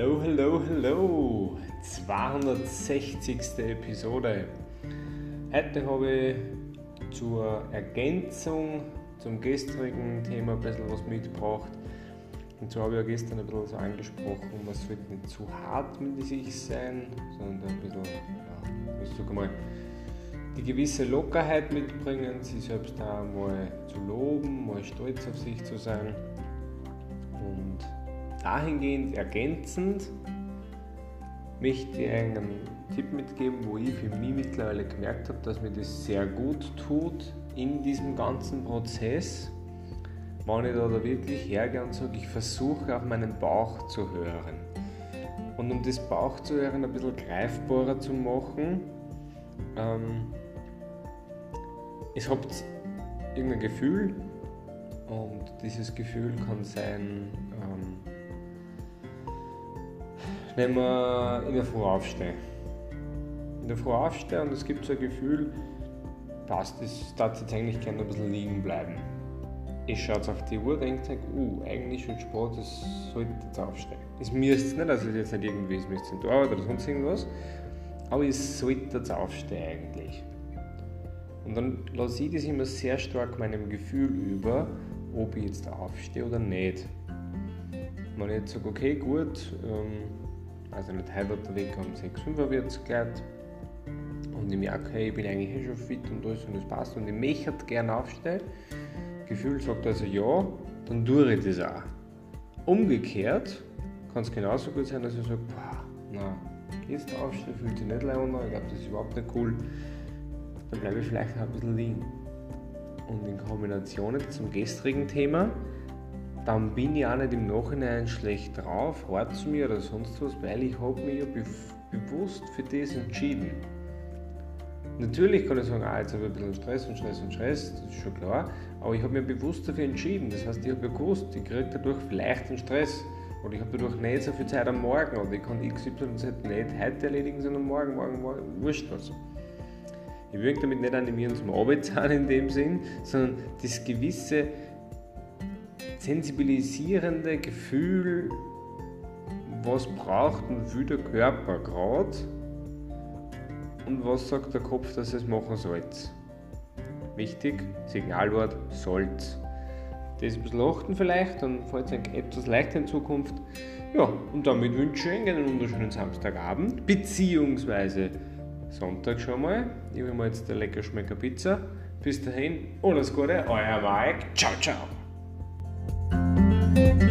Hallo, hallo, hallo. 260. Episode. Heute habe ich zur Ergänzung zum gestrigen Thema ein bisschen was mitgebracht. Und zwar habe ich ja gestern ein bisschen so angesprochen, man sollte nicht zu hart mit sich sein, sondern ein bisschen, ja, ich sage mal, die gewisse Lockerheit mitbringen, sich selbst auch mal zu loben, mal stolz auf sich zu sein. Dahingehend ergänzend möchte ich einen Tipp mitgeben, wo ich für mich mittlerweile gemerkt habe, dass mir das sehr gut tut in diesem ganzen Prozess, wenn ich da wirklich hergehe und sage, ich versuche auf meinen Bauch zu hören. Und um das Bauch zu hören ein bisschen greifbarer zu machen, ähm, es habt irgendein Gefühl und dieses Gefühl kann sein, ähm, wenn wir in der Früh aufstehen. In der Früh aufstehen und es gibt so ein Gefühl, passt, das darf jetzt eigentlich gerne ein bisschen liegen bleiben. Ich schaue auf die Uhr und denke, uh, eigentlich schon Sport, das sollte jetzt aufstehen. Es müsste nicht, also jetzt nicht irgendwie, es müsste nicht Arbeit oder sonst irgendwas, aber es sollte jetzt aufstehen eigentlich. Und dann lasse ich das immer sehr stark meinem Gefühl über, ob ich jetzt aufstehe oder nicht. Wenn ich jetzt sage, okay, gut, ähm, also nicht heute der Weg um 6,45 gleich und ich merke, okay, ich bin eigentlich eh schon fit und alles und es passt und ich möchte gerne aufstehen, Gefühl sagt also ja, dann tue ich das auch. Umgekehrt kann es genauso gut sein, dass ich sage, boah, na, jetzt aufstehen, fühlt sich nicht leid ich glaube, das ist überhaupt nicht cool, dann bleibe ich vielleicht auch ein bisschen liegen. Und in Kombination zum gestrigen Thema, dann bin ich auch nicht im Nachhinein schlecht drauf, hart zu mir oder sonst was, weil ich habe mich ja be bewusst für das entschieden. Natürlich kann ich sagen, ah, jetzt habe ich ein bisschen Stress und Stress und Stress, das ist schon klar, aber ich habe mich bewusst dafür entschieden. Das heißt, ich habe ja gewusst, ich kriege dadurch vielleicht einen Stress oder ich habe dadurch nicht so viel Zeit am Morgen oder ich kann XYZ nicht heute erledigen, sondern morgen, morgen, morgen, wurscht was. Ich will damit nicht animieren zum Arbeitszahlen in dem Sinn, sondern das gewisse sensibilisierende Gefühl, was braucht und will der Körper gerade und was sagt der Kopf, dass es machen soll. Wichtig, Signalwort sollt. Das ein bisschen achten vielleicht, dann fällt es etwas leichter in Zukunft. Ja, und damit wünsche ich Ihnen einen wunderschönen Samstagabend, beziehungsweise Sonntag schon mal. Ich will mir jetzt eine lecker Schmecker Pizza. Bis dahin, alles Gute, euer Mike. Ciao, ciao. Bye.